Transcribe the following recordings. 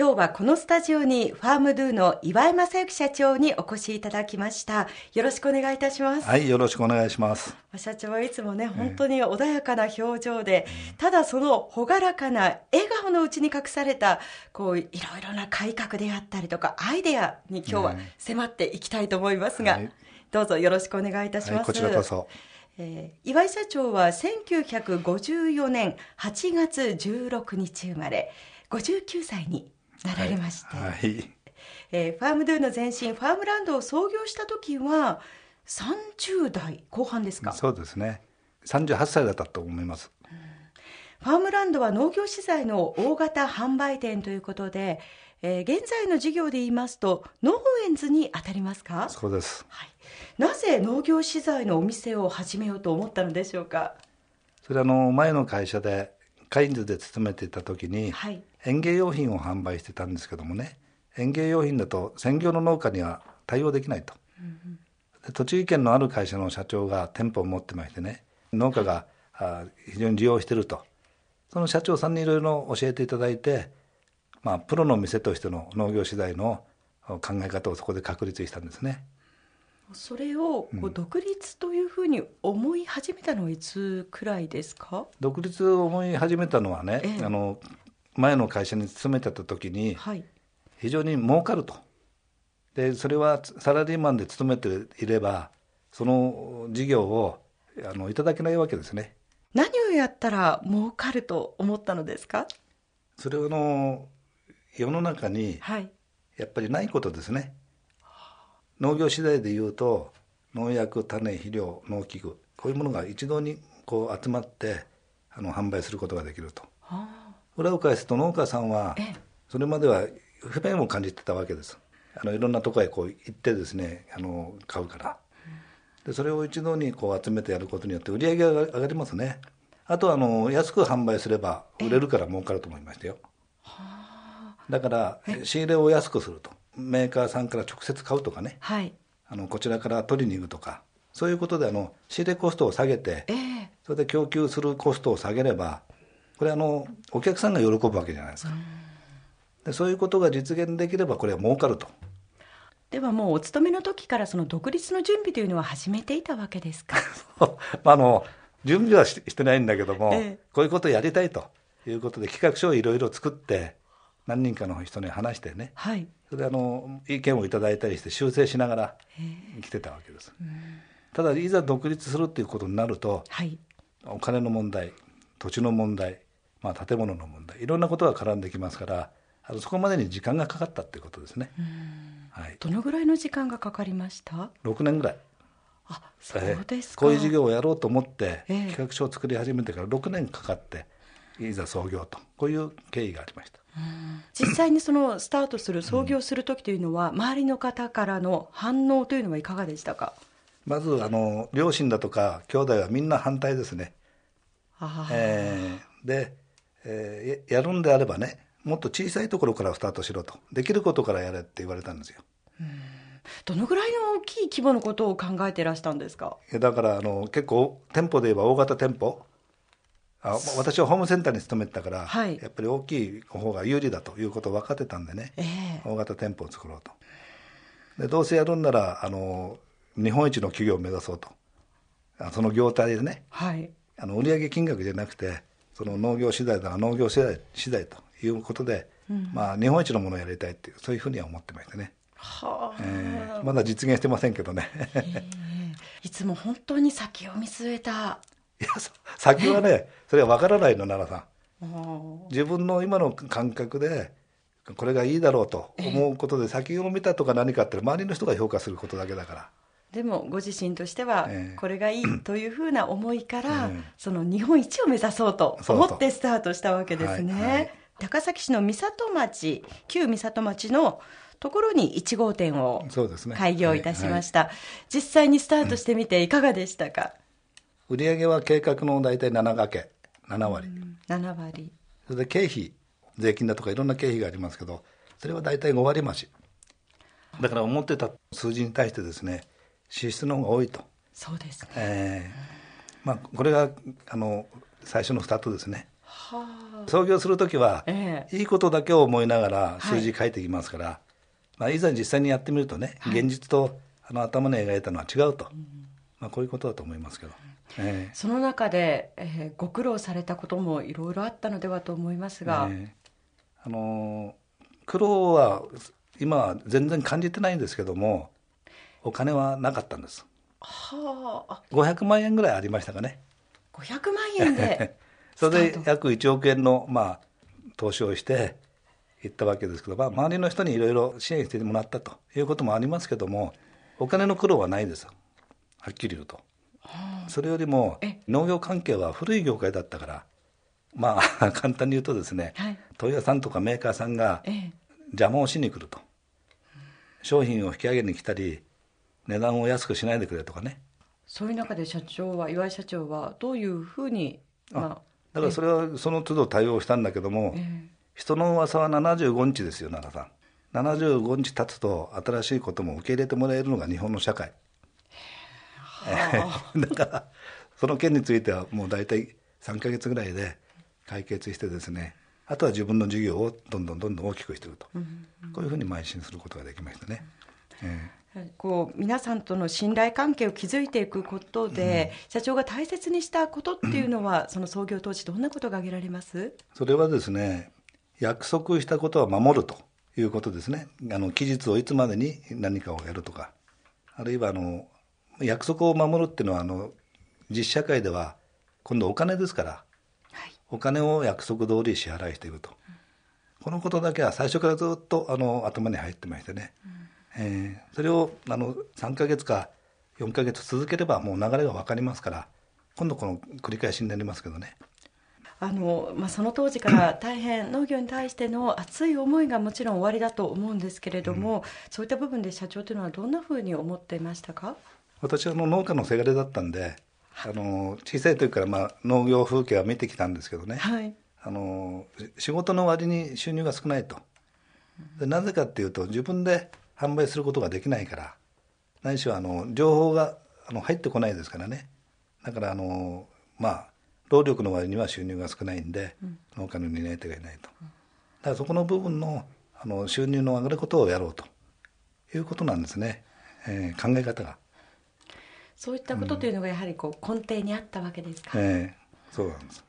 今日はこのスタジオにファームドゥの岩井正幸社長にお越しいただきました。よろしくお願いいたします。はいよろしくお願いします。社長はいつもね本当に穏やかな表情で、ただその朗らかな笑顔のうちに隠されたこういろいろな改革であったりとかアイデアに今日は迫っていきたいと思いますが、はい、どうぞよろしくお願いいたします、はい、こちらこそ。えー、岩井社長は1954年8月16日生まれ59歳になられまして、はい、はい、えー、ファームドゥの前身ファームランドを創業した時は30代後半ですか？そうですね。38歳だったと思います、うん、ファームランドは農業資材の大型販売店ということで、えー、現在の事業で言いますと農園図に当たりますか？そうです、はい、なぜ農業資材のお店を始めようと思ったのでしょうか？それはあの前の会社でカインズで勤めていた時に、はい、園芸用品を販売してたんですけどもね園芸用品だと専業の農家には対応できないと、うんうん、栃木県のある会社の社長が店舗を持ってましてね農家が非常に利用してると。その社長さんにいろいろ教えていただいて、まあ、プロの店としての農業資材の考え方をそこで確立したんですね。それをこう独立というふうに思い始めたのはいつくらいですか、独立を思い始めたのはね、ええ、あの前の会社に勤めてた時に、非常に儲かると。でそれはサラリーマンで勤めていればその事業をあのいただけないわけですね。何をやったら儲かると思ったのですか？それはの世の中にやっぱりないことですね、農業次第でいうと農薬種肥料農機具こういうものが一堂にこう集まってあの販売することができると、はあ、裏を返すと農家さんはそれまでは不便を感じてたわけです。あのいろんなとこへこう行ってですねあの買うから。でそれを一度にこう集めてやることによって売り上げが上がりますね。あとはあの安く販売すれば売れるから儲かると思いましたよ。だから仕入れを安くすると。メーカーさんから直接買うとかね、はい、あのこちらから取りに行くとか。そういうことであの仕入れコストを下げて、えー、それで供給するコストを下げればこれあのお客さんが喜ぶわけじゃないですか、でそういうことが実現できればこれは儲かると。ではもうお勤めの時からその独立の準備というのは始めていたわけですか？あの準備はしてないんだけども、ええ、こういうことをやりたいと。いうことで企画書をいろいろ作って何人かの人に話してね、はい、それであの意見をいただいたりして修正しながら来てたわけです、ただいざ独立するっていうことになると、はい、お金の問題土地の問題、まあ、建物の問題いろんなことが絡んできますからあのそこまでに時間がかかったっていうことですね、はい、どのぐらいの時間がかかりました？6年ぐらい。あそうですこういう事業をやろうと思って、企画書を作り始めてから6年かかっていざ創業とこういう経緯がありました。実際にそのスタートする創業する時というのは、周りの方からの反応というのはいかがでしたか？まずあの両親だとか兄弟はみんな反対ですね、えー、で、えー、やるんであればねもっと小さいところからスタートしろと。できることからやれって言われたんですよ。どのぐらいの大きい規模のことを考えていらしたんですか？だからあの結構店舗で言えば大型店舗。あ私はホームセンターに勤めてたから、はい、やっぱり大きい方が有利だということを分かってたんでね、えー、大型店舗を作ろうと。でどうせやるんならあの日本一の企業を目指そうと。その業態でね、はい、あの売上金額じゃなくてその農業資材だ農業資材資材ということで、うん、まあ、日本一のものをやりたいっていうそういうふうには思ってましたね。はあ、えー、まだ実現してませんけどね。いつも本当に先を見据えた。いや先はねそれは分からないの奈良さん。自分の今の感覚でこれがいいだろうと思うことで先を見たとか何かって周りの人が評価することだけだからでもご自身としてはこれがいいというふうな思いから、その日本一を目指そうと思ってスタートしたわけですね、はいはい、高崎市の三郷町旧三郷町のところに1号店を開業いたしました、ねはい、実際にスタートしてみていかがでしたか、売上は計画の大体7掛け7割、うん、7割。それで経費税金だとかいろんな経費がありますけどそれは大体5割増し。だから思ってた数字に対してですね支出の方が多いと。そうですね、えーまあ、これがあの最初のスタートですね。はあ、創業する時は、ええ、いいことだけを思いながら数字書いていきますから、はいまあ、いざ実際にやってみるとね、現実とあの頭に描いたのは違うと、まあ、こういうことだと思いますけど。えー、その中で、えー、ご苦労されたこともいろいろあったのではと思いますが、えー、あの苦労は今は全然感じてないんですけどもお金はなかったんです。はあ。500万円ぐらいありましたかね。500万円で。それで約1億円の、まあ、投資をして行ったわけですけど、まあ、周りの人にいろいろ支援してもらったということもありますけどもお金の苦労はないですはっきり言うと。それよりも農業関係は古い業界だったからまあ 簡単に言うとですね、はい、問屋さんとかメーカーさんが邪魔をしに来ると、商品を引き上げに来たり値段を安くしないでくれとかね。そういう中で社長は岩井社長はどういうふうに、まあ、だからそれはその都度対応したんだけども、人の噂は75日ですよ奈良さん。75日経つと新しいことも受け入れてもらえるのが日本の社会。だからその件についてはもう大体3か月ぐらいで解決してですねあとは自分の事業をどんどんどんどん大きくしていくと、うんうん、こういうふうに邁進することができましたね。えー、こう皆さんとの信頼関係を築いていくことで、うん、社長が大切にしたことっていうのは、うん、その創業当時どんなことが挙げられます？それはですね約束したことは守るということですね。あの期日をいつまでに何かをやるとか。あるいはあの約束を守るっていうのはあの実社会では今度お金ですから、はい、お金を約束通り支払いしていると、うん、このことだけは最初からずっとあの頭に入ってましてね、うん、えー、それをあの3か月か4か月続ければもう流れが分かりますから今度この繰り返しになりますけどね。あのまあ、その当時から大変農業に対しての熱い思いがもちろん終わりだと思うんですけれども、うん、そういった部分で社長というのはどんなふうに思っていましたか？私はの農家のせがれだったんであの小さい時から、まあ、農業風景は見てきたんですけどね、はい、あの仕事の割に収入が少ないと。でなぜかっていうと自分で販売することができないから何しろあの情報があの入ってこないですからね。だからあのまあ労力の割には収入が少ないんで、うん、農家の担い手がいないと。だからそこの部分のあの収入の上がることをやろうと。いうことなんですね、えー、考え方が。そういったことというのがやはりこう根底にあったわけですか、えー、そうなんです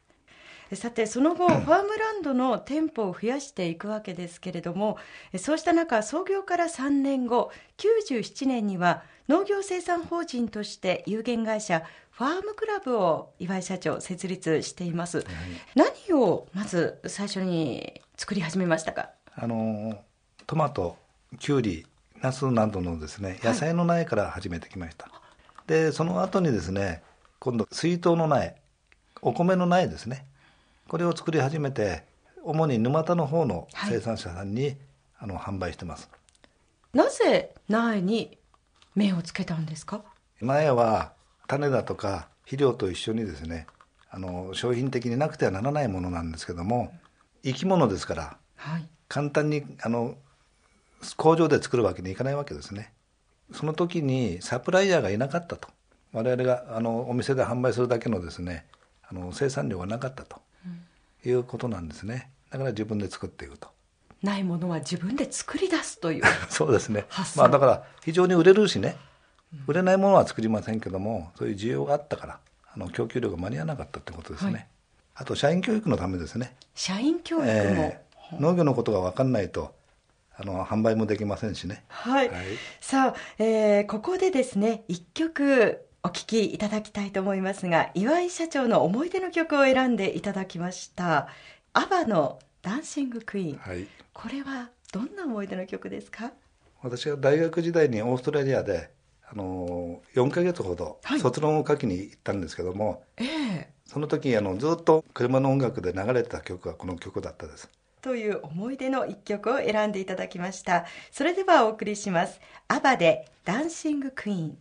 さてその後、ファームランドの店舗を増やしていくわけですけれどもそうした中創業から3年後97年には農業生産法人として有限会社ファームクラブを岩井社長設立しています、はい、何をまず最初に作り始めましたか？あのトマトきゅうりナスなどのですね野菜の苗から始めてきました、はいでその後にですね今度水筒の苗お米の苗ですねこれを作り始めて主に沼田の方の生産者さんに、はい、あの販売してます。なぜ苗に目をつけたんですか？苗は種だとか肥料と一緒にですねあの商品的になくてはならないものなんですけども生き物ですから、はい、簡単にあの工場で作るわけにいかないわけですね。その時にサプライヤーがいなかったと。我々があのお店で販売するだけのですねあの生産量がなかったということなんですね。だから自分で作っていくと。ないものは自分で作り出すという そうですね。まあだから非常に売れるしね。売れないものは作りませんけどもそういう需要があったからあの供給量が間に合わなかったってことですね、はい、あと社員教育のためですね。社員教育も、えー、農業のことが分かんないとあの販売もできませんしね。はい。はい、さあ、えー、ここでですね、一曲お聴きいただきたいと思いますが、岩井社長の思い出の曲を選んでいただきました。アバのダンシングクイーン。はい。これはどんな思い出の曲ですか？私は大学時代にオーストラリアで。あの4か月ほど卒論を書きに行ったんですけども、はい、えー、その時あのずっと車の音楽で流れてた曲がこの曲だったですという思い出の一曲を選んでいただきましたそれではお送りしますアバでダンシングクイーン